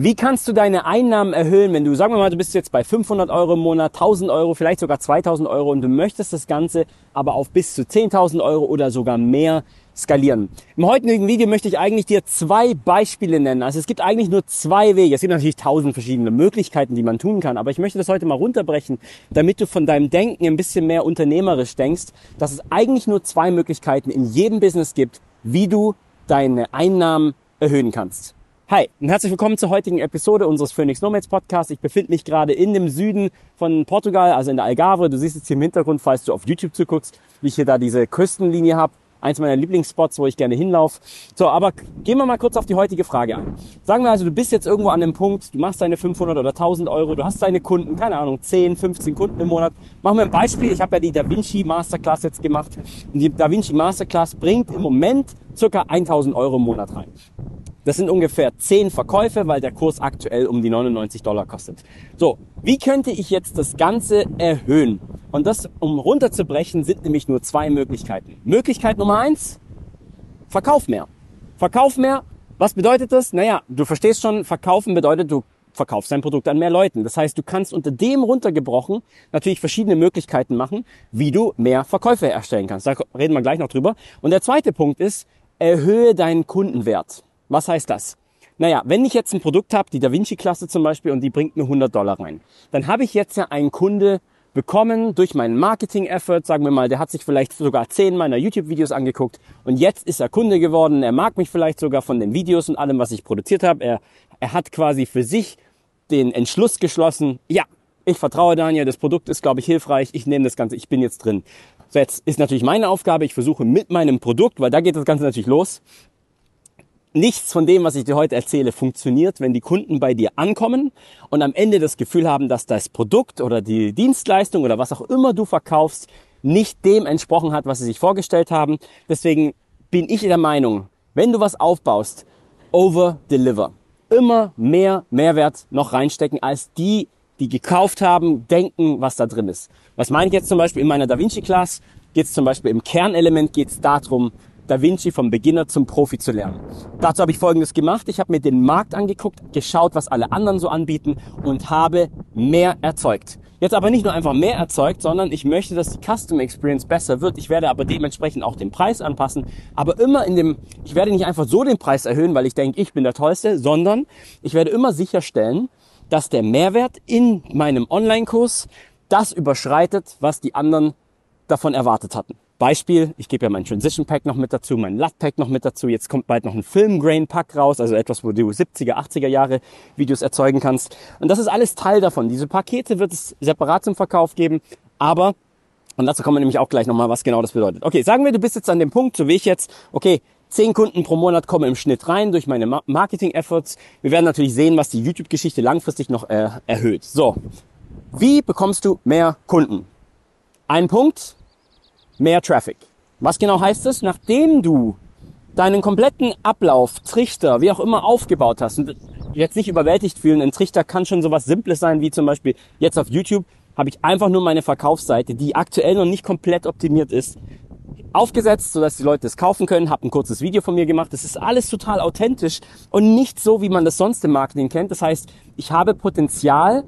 Wie kannst du deine Einnahmen erhöhen, wenn du, sagen wir mal, du bist jetzt bei 500 Euro im Monat, 1000 Euro, vielleicht sogar 2000 Euro und du möchtest das Ganze aber auf bis zu 10.000 Euro oder sogar mehr skalieren. Im heutigen Video möchte ich eigentlich dir zwei Beispiele nennen. Also es gibt eigentlich nur zwei Wege. Es gibt natürlich tausend verschiedene Möglichkeiten, die man tun kann, aber ich möchte das heute mal runterbrechen, damit du von deinem Denken ein bisschen mehr unternehmerisch denkst, dass es eigentlich nur zwei Möglichkeiten in jedem Business gibt, wie du deine Einnahmen erhöhen kannst. Hi und herzlich willkommen zur heutigen Episode unseres Phoenix Nomads Podcasts. Ich befinde mich gerade in dem Süden von Portugal, also in der Algarve. Du siehst jetzt hier im Hintergrund, falls du auf YouTube zuguckst, wie ich hier da diese Küstenlinie habe eins meiner Lieblingsspots, wo ich gerne hinlaufe. So, aber gehen wir mal kurz auf die heutige Frage ein. Sagen wir also, du bist jetzt irgendwo an dem Punkt, du machst deine 500 oder 1000 Euro, du hast deine Kunden, keine Ahnung, 10, 15 Kunden im Monat. Machen wir ein Beispiel. Ich habe ja die Da Vinci Masterclass jetzt gemacht. Und die Da Vinci Masterclass bringt im Moment circa 1000 Euro im Monat rein. Das sind ungefähr 10 Verkäufe, weil der Kurs aktuell um die 99 Dollar kostet. So, wie könnte ich jetzt das Ganze erhöhen? Und das, um runterzubrechen, sind nämlich nur zwei Möglichkeiten. Möglichkeit Nummer eins, verkauf mehr. Verkauf mehr. Was bedeutet das? Naja, du verstehst schon, verkaufen bedeutet, du verkaufst dein Produkt an mehr Leuten. Das heißt, du kannst unter dem runtergebrochen natürlich verschiedene Möglichkeiten machen, wie du mehr Verkäufe erstellen kannst. Da reden wir gleich noch drüber. Und der zweite Punkt ist, erhöhe deinen Kundenwert. Was heißt das? Naja, wenn ich jetzt ein Produkt habe, die Da Vinci-Klasse zum Beispiel, und die bringt mir 100 Dollar rein, dann habe ich jetzt ja einen Kunde bekommen durch meinen Marketing-Effort, sagen wir mal, der hat sich vielleicht sogar zehn meiner YouTube-Videos angeguckt und jetzt ist er Kunde geworden, er mag mich vielleicht sogar von den Videos und allem, was ich produziert habe. Er, er hat quasi für sich den Entschluss geschlossen, ja, ich vertraue Daniel, das Produkt ist, glaube ich, hilfreich, ich nehme das Ganze, ich bin jetzt drin. So, jetzt ist natürlich meine Aufgabe, ich versuche mit meinem Produkt, weil da geht das Ganze natürlich los, nichts von dem, was ich dir heute erzähle, funktioniert, wenn die Kunden bei dir ankommen und am Ende das Gefühl haben, dass das Produkt oder die Dienstleistung oder was auch immer du verkaufst, nicht dem entsprochen hat, was sie sich vorgestellt haben. Deswegen bin ich der Meinung, wenn du was aufbaust, over deliver. Immer mehr Mehrwert noch reinstecken, als die, die gekauft haben, denken, was da drin ist. Was meine ich jetzt zum Beispiel in meiner Da Vinci Class? Geht es zum Beispiel im Kernelement geht es darum, Da Vinci vom Beginner zum Profi zu lernen. Dazu habe ich Folgendes gemacht. Ich habe mir den Markt angeguckt, geschaut, was alle anderen so anbieten und habe mehr erzeugt. Jetzt aber nicht nur einfach mehr erzeugt, sondern ich möchte, dass die Custom Experience besser wird. Ich werde aber dementsprechend auch den Preis anpassen. Aber immer in dem, ich werde nicht einfach so den Preis erhöhen, weil ich denke, ich bin der Tollste, sondern ich werde immer sicherstellen, dass der Mehrwert in meinem Online-Kurs das überschreitet, was die anderen davon erwartet hatten. Beispiel, ich gebe ja mein Transition Pack noch mit dazu, mein LUT Pack noch mit dazu. Jetzt kommt bald noch ein Film Grain Pack raus, also etwas, wo du 70er, 80er Jahre Videos erzeugen kannst. Und das ist alles Teil davon. Diese Pakete wird es separat zum Verkauf geben, aber und dazu kommen wir nämlich auch gleich nochmal, was genau das bedeutet. Okay, sagen wir, du bist jetzt an dem Punkt, so wie ich jetzt, okay, zehn Kunden pro Monat kommen im Schnitt rein durch meine Marketing-Efforts. Wir werden natürlich sehen, was die YouTube-Geschichte langfristig noch äh, erhöht. So, wie bekommst du mehr Kunden? Ein Punkt, mehr Traffic. Was genau heißt das? Nachdem du deinen kompletten Ablauf, Trichter, wie auch immer aufgebaut hast und jetzt nicht überwältigt fühlen, ein Trichter kann schon sowas Simples sein, wie zum Beispiel jetzt auf YouTube habe ich einfach nur meine Verkaufsseite, die aktuell noch nicht komplett optimiert ist, aufgesetzt, sodass die Leute es kaufen können, habe ein kurzes Video von mir gemacht. Das ist alles total authentisch und nicht so, wie man das sonst im Marketing kennt. Das heißt, ich habe Potenzial,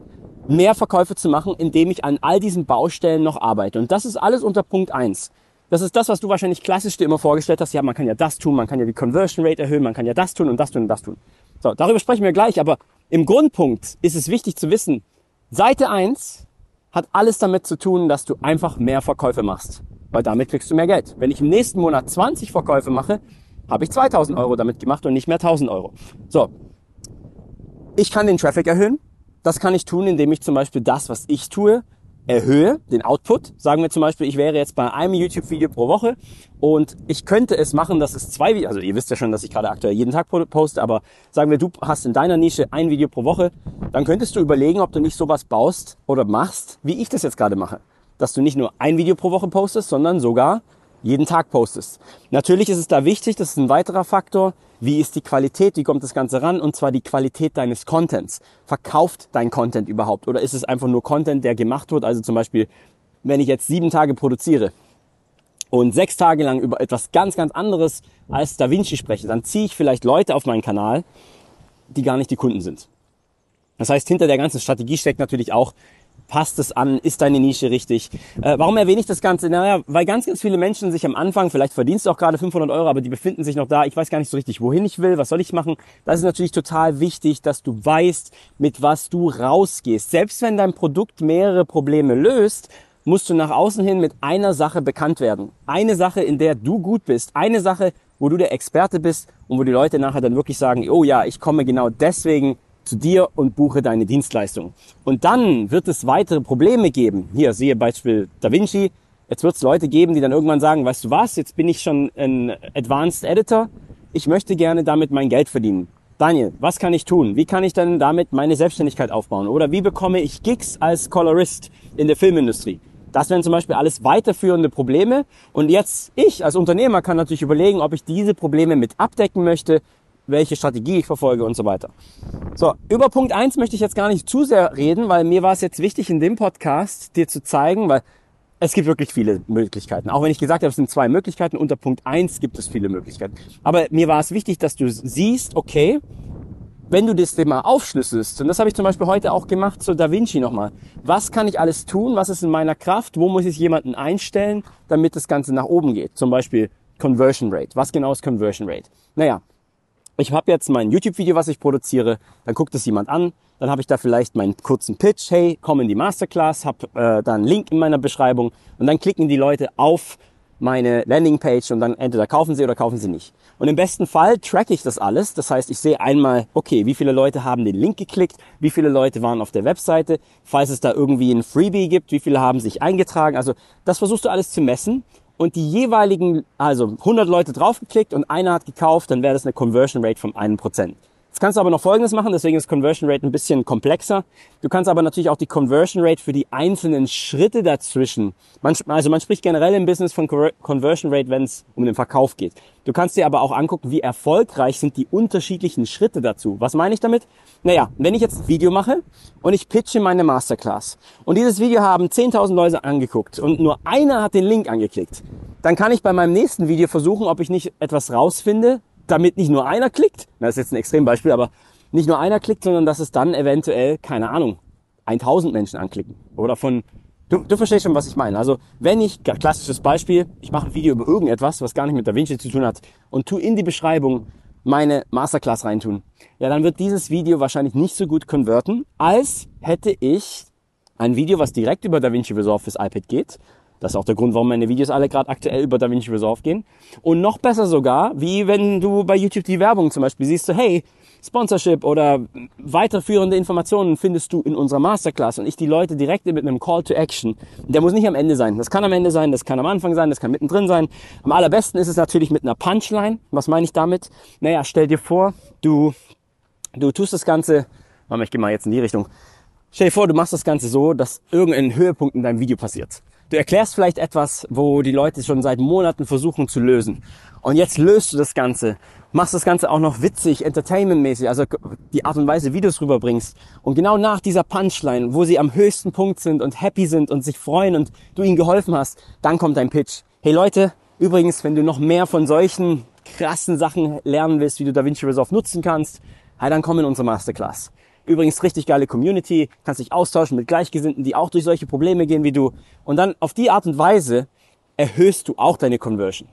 mehr Verkäufe zu machen, indem ich an all diesen Baustellen noch arbeite. Und das ist alles unter Punkt eins. Das ist das, was du wahrscheinlich klassisch dir immer vorgestellt hast. Ja, man kann ja das tun, man kann ja die Conversion Rate erhöhen, man kann ja das tun und das tun und das tun. So, darüber sprechen wir gleich, aber im Grundpunkt ist es wichtig zu wissen, Seite eins hat alles damit zu tun, dass du einfach mehr Verkäufe machst. Weil damit kriegst du mehr Geld. Wenn ich im nächsten Monat 20 Verkäufe mache, habe ich 2000 Euro damit gemacht und nicht mehr 1000 Euro. So. Ich kann den Traffic erhöhen. Das kann ich tun, indem ich zum Beispiel das, was ich tue, erhöhe, den Output. Sagen wir zum Beispiel, ich wäre jetzt bei einem YouTube-Video pro Woche und ich könnte es machen, dass es zwei Videos, also ihr wisst ja schon, dass ich gerade aktuell jeden Tag poste, aber sagen wir, du hast in deiner Nische ein Video pro Woche, dann könntest du überlegen, ob du nicht sowas baust oder machst, wie ich das jetzt gerade mache. Dass du nicht nur ein Video pro Woche postest, sondern sogar jeden Tag postest. Natürlich ist es da wichtig, das ist ein weiterer Faktor, wie ist die Qualität, wie kommt das Ganze ran und zwar die Qualität deines Contents. Verkauft dein Content überhaupt oder ist es einfach nur Content, der gemacht wird? Also zum Beispiel, wenn ich jetzt sieben Tage produziere und sechs Tage lang über etwas ganz, ganz anderes als Da Vinci spreche, dann ziehe ich vielleicht Leute auf meinen Kanal, die gar nicht die Kunden sind. Das heißt, hinter der ganzen Strategie steckt natürlich auch, passt es an, ist deine Nische richtig? Äh, warum erwähne ich das Ganze? Naja, weil ganz, ganz viele Menschen sich am Anfang, vielleicht verdienst du auch gerade 500 Euro, aber die befinden sich noch da, ich weiß gar nicht so richtig, wohin ich will, was soll ich machen? Das ist natürlich total wichtig, dass du weißt, mit was du rausgehst. Selbst wenn dein Produkt mehrere Probleme löst, musst du nach außen hin mit einer Sache bekannt werden. Eine Sache, in der du gut bist. Eine Sache, wo du der Experte bist und wo die Leute nachher dann wirklich sagen, oh ja, ich komme genau deswegen zu dir und buche deine Dienstleistung. Und dann wird es weitere Probleme geben. Hier, siehe Beispiel Da Vinci. Jetzt wird es Leute geben, die dann irgendwann sagen, weißt du was, jetzt bin ich schon ein Advanced Editor. Ich möchte gerne damit mein Geld verdienen. Daniel, was kann ich tun? Wie kann ich dann damit meine Selbstständigkeit aufbauen? Oder wie bekomme ich Gigs als Colorist in der Filmindustrie? Das wären zum Beispiel alles weiterführende Probleme. Und jetzt, ich als Unternehmer kann natürlich überlegen, ob ich diese Probleme mit abdecken möchte, welche Strategie ich verfolge und so weiter. So, über Punkt eins möchte ich jetzt gar nicht zu sehr reden, weil mir war es jetzt wichtig, in dem Podcast dir zu zeigen, weil es gibt wirklich viele Möglichkeiten. Auch wenn ich gesagt habe, es sind zwei Möglichkeiten, unter Punkt eins gibt es viele Möglichkeiten. Aber mir war es wichtig, dass du siehst, okay, wenn du das Thema aufschlüsselst, und das habe ich zum Beispiel heute auch gemacht zu Da Vinci nochmal, was kann ich alles tun, was ist in meiner Kraft, wo muss ich jemanden einstellen, damit das Ganze nach oben geht. Zum Beispiel Conversion Rate. Was genau ist Conversion Rate? Naja, ich habe jetzt mein YouTube-Video, was ich produziere, dann guckt es jemand an, dann habe ich da vielleicht meinen kurzen Pitch, hey, komm in die Masterclass, habe äh, da einen Link in meiner Beschreibung. Und dann klicken die Leute auf meine Landingpage und dann entweder kaufen sie oder kaufen sie nicht. Und im besten Fall track ich das alles. Das heißt, ich sehe einmal, okay, wie viele Leute haben den Link geklickt, wie viele Leute waren auf der Webseite, falls es da irgendwie ein Freebie gibt, wie viele haben sich eingetragen. Also das versuchst du alles zu messen und die jeweiligen, also 100 Leute draufgeklickt und einer hat gekauft, dann wäre das eine Conversion Rate von einem Prozent. Jetzt kannst du aber noch Folgendes machen, deswegen ist Conversion Rate ein bisschen komplexer. Du kannst aber natürlich auch die Conversion Rate für die einzelnen Schritte dazwischen, man, also man spricht generell im Business von Conversion Rate, wenn es um den Verkauf geht. Du kannst dir aber auch angucken, wie erfolgreich sind die unterschiedlichen Schritte dazu. Was meine ich damit? Naja, wenn ich jetzt ein Video mache und ich pitche meine Masterclass und dieses Video haben 10.000 Leute angeguckt und nur einer hat den Link angeklickt, dann kann ich bei meinem nächsten Video versuchen, ob ich nicht etwas rausfinde, damit nicht nur einer klickt, das ist jetzt ein Extrembeispiel, aber nicht nur einer klickt, sondern dass es dann eventuell, keine Ahnung, 1000 Menschen anklicken. Oder von, du, du verstehst schon, was ich meine. Also wenn ich, klassisches Beispiel, ich mache ein Video über irgendetwas, was gar nicht mit Da Vinci zu tun hat und tu in die Beschreibung meine Masterclass reintun, ja, dann wird dieses Video wahrscheinlich nicht so gut konverten, als hätte ich ein Video, was direkt über DaVinci Resolve fürs iPad geht das ist auch der Grund, warum meine Videos alle gerade aktuell über DaVinci Resolve gehen. Und noch besser sogar, wie wenn du bei YouTube die Werbung zum Beispiel siehst, so hey, Sponsorship oder weiterführende Informationen findest du in unserer Masterclass und ich die Leute direkt mit einem Call to Action. Der muss nicht am Ende sein. Das kann am Ende sein, das kann am Anfang sein, das kann mittendrin sein. Am allerbesten ist es natürlich mit einer Punchline. Was meine ich damit? Naja, stell dir vor, du, du tust das Ganze, ich gehe mal jetzt in die Richtung. Stell dir vor, du machst das Ganze so, dass irgendein Höhepunkt in deinem Video passiert. Du erklärst vielleicht etwas, wo die Leute schon seit Monaten versuchen zu lösen. Und jetzt löst du das Ganze, machst das Ganze auch noch witzig, entertainmentmäßig, also die Art und Weise, wie du es rüberbringst. Und genau nach dieser Punchline, wo sie am höchsten Punkt sind und happy sind und sich freuen und du ihnen geholfen hast, dann kommt dein Pitch. Hey Leute, übrigens, wenn du noch mehr von solchen krassen Sachen lernen willst, wie du DaVinci Resolve nutzen kannst, dann komm in unsere Masterclass. Übrigens richtig geile Community, kannst dich austauschen mit Gleichgesinnten, die auch durch solche Probleme gehen wie du. Und dann auf die Art und Weise erhöhst du auch deine Conversion.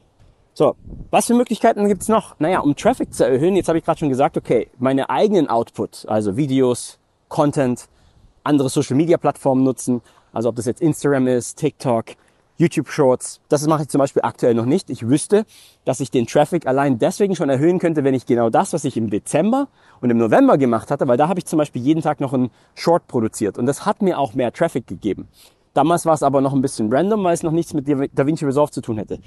So, was für Möglichkeiten gibt's noch? Naja, um Traffic zu erhöhen, jetzt habe ich gerade schon gesagt, okay, meine eigenen Output, also Videos, Content, andere Social-Media-Plattformen nutzen, also ob das jetzt Instagram ist, TikTok, YouTube Shorts. Das mache ich zum Beispiel aktuell noch nicht. Ich wüsste, dass ich den Traffic allein deswegen schon erhöhen könnte, wenn ich genau das, was ich im Dezember und im November gemacht hatte, weil da habe ich zum Beispiel jeden Tag noch einen Short produziert und das hat mir auch mehr Traffic gegeben. Damals war es aber noch ein bisschen random, weil es noch nichts mit DaVinci Resolve zu tun hätte.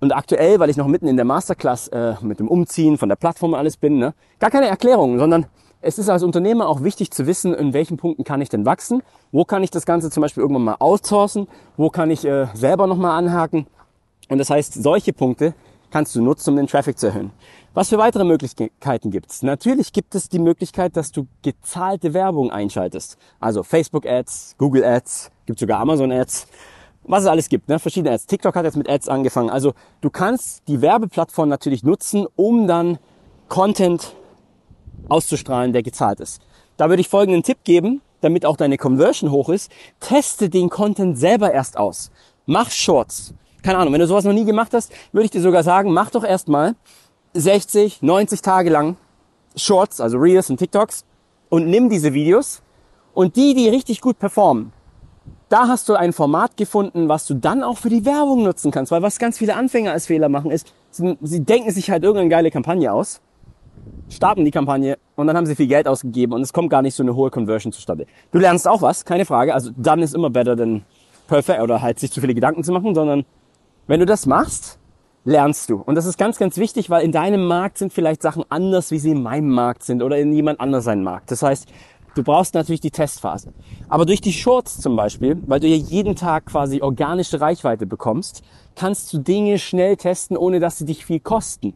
Und aktuell, weil ich noch mitten in der Masterclass äh, mit dem Umziehen von der Plattform alles bin, ne, gar keine Erklärung, sondern es ist als Unternehmer auch wichtig zu wissen, in welchen Punkten kann ich denn wachsen, wo kann ich das Ganze zum Beispiel irgendwann mal outsourcen, wo kann ich äh, selber nochmal anhaken. Und das heißt, solche Punkte kannst du nutzen, um den Traffic zu erhöhen. Was für weitere Möglichkeiten gibt es? Natürlich gibt es die Möglichkeit, dass du gezahlte Werbung einschaltest. Also Facebook Ads, Google Ads, gibt sogar Amazon Ads, was es alles gibt, ne? verschiedene Ads. TikTok hat jetzt mit Ads angefangen. Also du kannst die Werbeplattform natürlich nutzen, um dann Content auszustrahlen, der gezahlt ist. Da würde ich folgenden Tipp geben, damit auch deine Conversion hoch ist. Teste den Content selber erst aus. Mach Shorts. Keine Ahnung, wenn du sowas noch nie gemacht hast, würde ich dir sogar sagen, mach doch erstmal 60, 90 Tage lang Shorts, also Reels und TikToks und nimm diese Videos und die, die richtig gut performen, da hast du ein Format gefunden, was du dann auch für die Werbung nutzen kannst. Weil was ganz viele Anfänger als Fehler machen, ist, sie, sie denken sich halt irgendeine geile Kampagne aus, starten die Kampagne und dann haben sie viel Geld ausgegeben und es kommt gar nicht so eine hohe Conversion zustande. Du lernst auch was, keine Frage. Also dann ist immer better than perfect oder halt sich zu viele Gedanken zu machen, sondern wenn du das machst, lernst du. Und das ist ganz, ganz wichtig, weil in deinem Markt sind vielleicht Sachen anders, wie sie in meinem Markt sind oder in jemand anders seinem Markt. Das heißt, Du brauchst natürlich die Testphase. Aber durch die Shorts zum Beispiel, weil du ja jeden Tag quasi organische Reichweite bekommst, kannst du Dinge schnell testen, ohne dass sie dich viel kosten.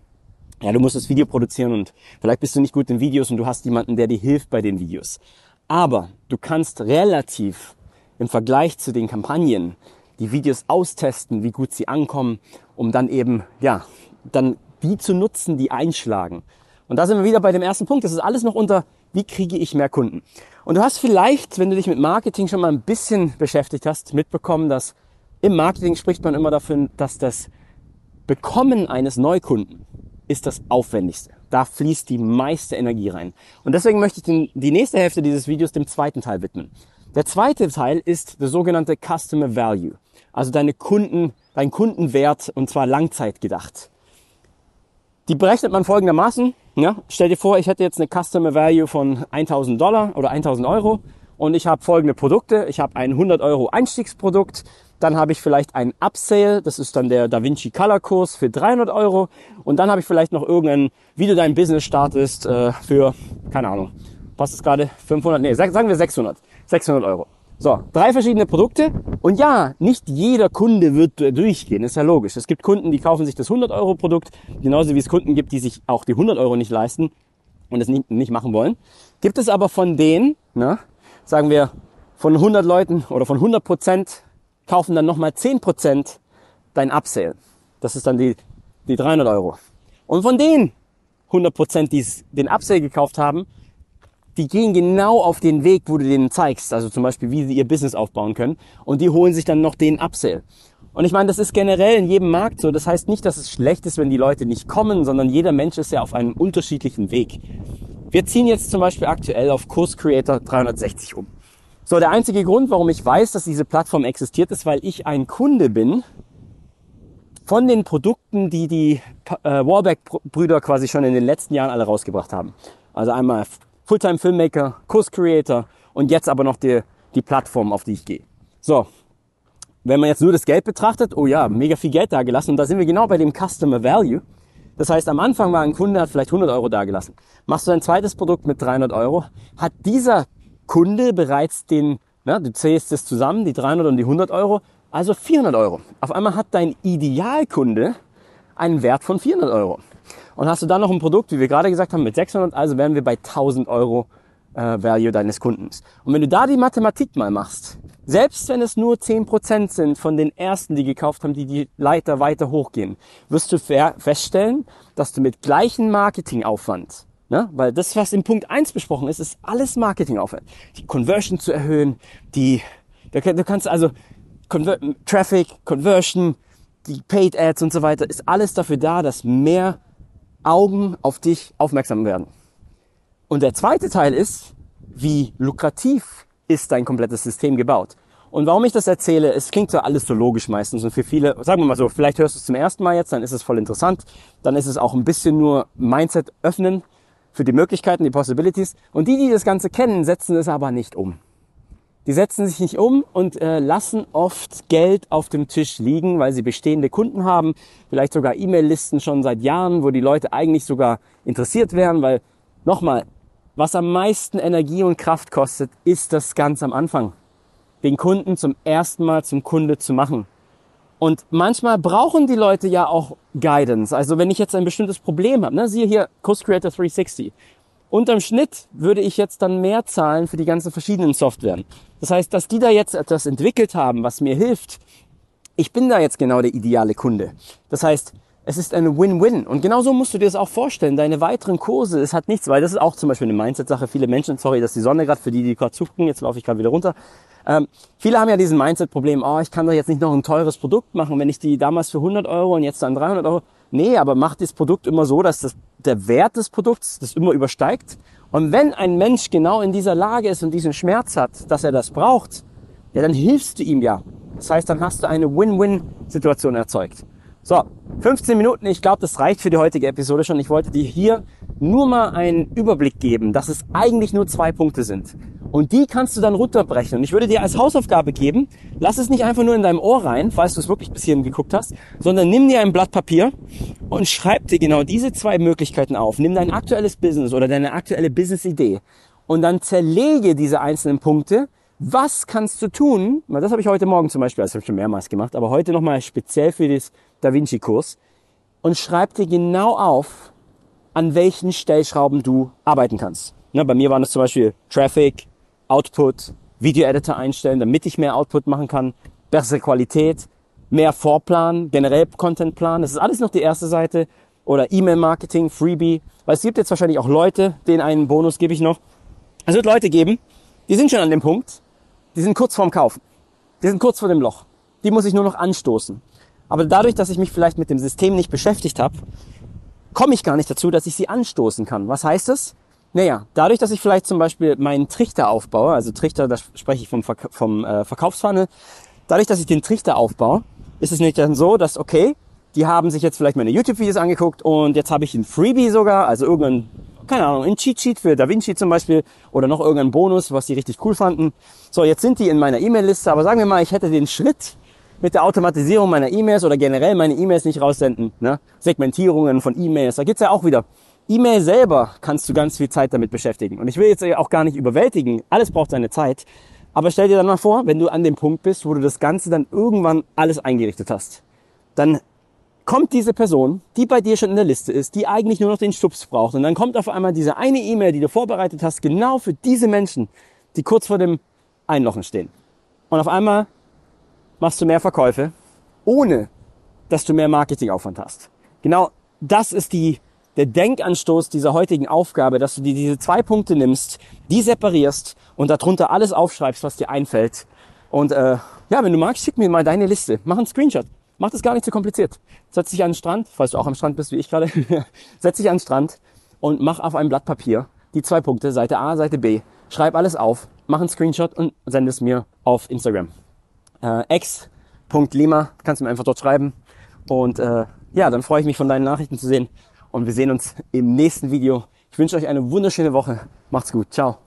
Ja, du musst das Video produzieren und vielleicht bist du nicht gut in Videos und du hast jemanden, der dir hilft bei den Videos. Aber du kannst relativ im Vergleich zu den Kampagnen die Videos austesten, wie gut sie ankommen, um dann eben, ja, dann die zu nutzen, die einschlagen. Und da sind wir wieder bei dem ersten Punkt. Das ist alles noch unter wie kriege ich mehr Kunden? Und du hast vielleicht, wenn du dich mit Marketing schon mal ein bisschen beschäftigt hast, mitbekommen, dass im Marketing spricht man immer davon, dass das Bekommen eines Neukunden ist das Aufwendigste. Da fließt die meiste Energie rein. Und deswegen möchte ich den, die nächste Hälfte dieses Videos dem zweiten Teil widmen. Der zweite Teil ist der sogenannte Customer Value. Also deine Kunden, dein Kundenwert und zwar Langzeit gedacht. Die berechnet man folgendermaßen. Ja, stell dir vor, ich hätte jetzt eine Customer Value von 1000 Dollar oder 1000 Euro und ich habe folgende Produkte. Ich habe ein 100 Euro Einstiegsprodukt, dann habe ich vielleicht ein Upsale, das ist dann der DaVinci Color Kurs für 300 Euro und dann habe ich vielleicht noch irgendein, wie du dein Business startest äh, für, keine Ahnung, passt es gerade, 500, nee, sagen wir 600, 600 Euro. So, drei verschiedene Produkte. Und ja, nicht jeder Kunde wird durchgehen, ist ja logisch. Es gibt Kunden, die kaufen sich das 100 Euro Produkt, genauso wie es Kunden gibt, die sich auch die 100 Euro nicht leisten und es nicht, nicht machen wollen. Gibt es aber von denen, ne, sagen wir, von 100 Leuten oder von 100 Prozent kaufen dann nochmal 10 Prozent dein Upsale. Das ist dann die, die 300 Euro. Und von denen 100 Prozent, die den Upsale gekauft haben, die gehen genau auf den Weg, wo du denen zeigst, also zum Beispiel, wie sie ihr Business aufbauen können und die holen sich dann noch den Upsell. Und ich meine, das ist generell in jedem Markt so. Das heißt nicht, dass es schlecht ist, wenn die Leute nicht kommen, sondern jeder Mensch ist ja auf einem unterschiedlichen Weg. Wir ziehen jetzt zum Beispiel aktuell auf Kurs Creator 360 um. So, der einzige Grund, warum ich weiß, dass diese Plattform existiert, ist, weil ich ein Kunde bin von den Produkten, die die äh, Warbeck-Brüder quasi schon in den letzten Jahren alle rausgebracht haben. Also einmal Fulltime-Filmmaker, Kurs-Creator und jetzt aber noch die, die Plattform, auf die ich gehe. So, wenn man jetzt nur das Geld betrachtet, oh ja, mega viel Geld da gelassen. Und da sind wir genau bei dem Customer Value. Das heißt, am Anfang war ein Kunde, hat vielleicht 100 Euro da gelassen. Machst du ein zweites Produkt mit 300 Euro, hat dieser Kunde bereits den, na, du zählst es zusammen, die 300 und die 100 Euro, also 400 Euro. Auf einmal hat dein Idealkunde einen Wert von 400 Euro. Und hast du dann noch ein Produkt, wie wir gerade gesagt haben, mit 600, also wären wir bei 1000 Euro äh, Value deines Kundens. Und wenn du da die Mathematik mal machst, selbst wenn es nur 10% sind von den ersten, die gekauft haben, die die Leiter weiter hochgehen, wirst du feststellen, dass du mit gleichem Marketingaufwand, ne, weil das, was in Punkt 1 besprochen ist, ist alles Marketingaufwand. Die Conversion zu erhöhen, die, du kannst also Conver Traffic, Conversion, die Paid Ads und so weiter, ist alles dafür da, dass mehr Augen auf dich aufmerksam werden. Und der zweite Teil ist, wie lukrativ ist dein komplettes System gebaut. Und warum ich das erzähle, es klingt so alles so logisch meistens und für viele, sagen wir mal so, vielleicht hörst du es zum ersten Mal jetzt, dann ist es voll interessant, dann ist es auch ein bisschen nur Mindset öffnen für die Möglichkeiten, die Possibilities. Und die, die das Ganze kennen, setzen es aber nicht um. Die setzen sich nicht um und äh, lassen oft Geld auf dem Tisch liegen, weil sie bestehende Kunden haben, vielleicht sogar E-Mail-Listen schon seit Jahren, wo die Leute eigentlich sogar interessiert wären, weil nochmal, was am meisten Energie und Kraft kostet, ist das ganz am Anfang. Den Kunden zum ersten Mal zum Kunde zu machen. Und manchmal brauchen die Leute ja auch Guidance. Also wenn ich jetzt ein bestimmtes Problem habe, ne, siehe hier Cost Creator 360. Unterm Schnitt würde ich jetzt dann mehr zahlen für die ganzen verschiedenen Softwaren. Das heißt, dass die da jetzt etwas entwickelt haben, was mir hilft, ich bin da jetzt genau der ideale Kunde. Das heißt, Es ist eine Win-Win. Und genauso musst du dir das auch vorstellen. Deine weiteren Kurse, es hat nichts, weil das ist auch zum Beispiel eine Mindset-Sache. Viele Menschen, sorry, dass die Sonne gerade, für die, die gerade zugucken, jetzt laufe ich gerade wieder runter. Ähm, viele haben ja diesen Mindset-Problem, oh, ich kann doch jetzt nicht noch ein teures Produkt machen, wenn ich die damals für 100 Euro und jetzt dann 300 Euro. Nee, aber mach das Produkt immer so, dass das, der Wert des Produkts das immer übersteigt. Und wenn ein Mensch genau in dieser Lage ist und diesen Schmerz hat, dass er das braucht, ja, dann hilfst du ihm ja. Das heißt, dann hast du eine Win-Win-Situation erzeugt. So, 15 Minuten, ich glaube, das reicht für die heutige Episode schon. Ich wollte dir hier nur mal einen Überblick geben, dass es eigentlich nur zwei Punkte sind. Und die kannst du dann runterbrechen. Und ich würde dir als Hausaufgabe geben, lass es nicht einfach nur in deinem Ohr rein, falls du es wirklich bis hierhin geguckt hast, sondern nimm dir ein Blatt Papier und schreib dir genau diese zwei Möglichkeiten auf. Nimm dein aktuelles Business oder deine aktuelle Business-Idee und dann zerlege diese einzelnen Punkte was kannst du tun? Das habe ich heute Morgen zum Beispiel, also habe ich schon mehrmals gemacht, aber heute nochmal speziell für das Da Vinci Kurs. Und schreib dir genau auf, an welchen Stellschrauben du arbeiten kannst. Bei mir waren das zum Beispiel Traffic, Output, Video-Editor einstellen, damit ich mehr Output machen kann, bessere Qualität, mehr Vorplan, generell Contentplan. Das ist alles noch die erste Seite. Oder E-Mail-Marketing, Freebie. Weil es gibt jetzt wahrscheinlich auch Leute, denen einen Bonus gebe ich noch. Es wird Leute geben, die sind schon an dem Punkt, die sind kurz vorm Kaufen. Die sind kurz vor dem Loch. Die muss ich nur noch anstoßen. Aber dadurch, dass ich mich vielleicht mit dem System nicht beschäftigt habe, komme ich gar nicht dazu, dass ich sie anstoßen kann. Was heißt das? Naja, dadurch, dass ich vielleicht zum Beispiel meinen Trichter aufbaue, also Trichter, da spreche ich vom, Verk vom äh, Verkaufsfunnel, dadurch, dass ich den Trichter aufbaue, ist es nicht dann so, dass, okay, die haben sich jetzt vielleicht meine YouTube-Videos angeguckt und jetzt habe ich ein Freebie sogar, also irgendein keine Ahnung, ein Cheat Sheet für DaVinci zum Beispiel oder noch irgendein Bonus, was die richtig cool fanden. So, jetzt sind die in meiner E-Mail-Liste, aber sagen wir mal, ich hätte den Schritt mit der Automatisierung meiner E-Mails oder generell meine E-Mails nicht raussenden, ne? Segmentierungen von E-Mails, da geht's ja auch wieder. E-Mail selber kannst du ganz viel Zeit damit beschäftigen. Und ich will jetzt auch gar nicht überwältigen, alles braucht seine Zeit. Aber stell dir dann mal vor, wenn du an dem Punkt bist, wo du das Ganze dann irgendwann alles eingerichtet hast, dann kommt diese Person, die bei dir schon in der Liste ist, die eigentlich nur noch den Stups braucht. Und dann kommt auf einmal diese eine E-Mail, die du vorbereitet hast, genau für diese Menschen, die kurz vor dem Einlochen stehen. Und auf einmal machst du mehr Verkäufe, ohne dass du mehr Marketingaufwand hast. Genau das ist die, der Denkanstoß dieser heutigen Aufgabe, dass du dir diese zwei Punkte nimmst, die separierst und darunter alles aufschreibst, was dir einfällt. Und äh, ja, wenn du magst, schick mir mal deine Liste. Mach einen Screenshot. Mach das gar nicht zu kompliziert. Setz dich an den Strand, falls du auch am Strand bist wie ich gerade. Setz dich an den Strand und mach auf einem Blatt Papier die zwei Punkte, Seite A, Seite B. Schreib alles auf, mach einen Screenshot und send es mir auf Instagram. Äh, x.lima, kannst du mir einfach dort schreiben. Und äh, ja, dann freue ich mich von deinen Nachrichten zu sehen. Und wir sehen uns im nächsten Video. Ich wünsche euch eine wunderschöne Woche. Macht's gut. Ciao.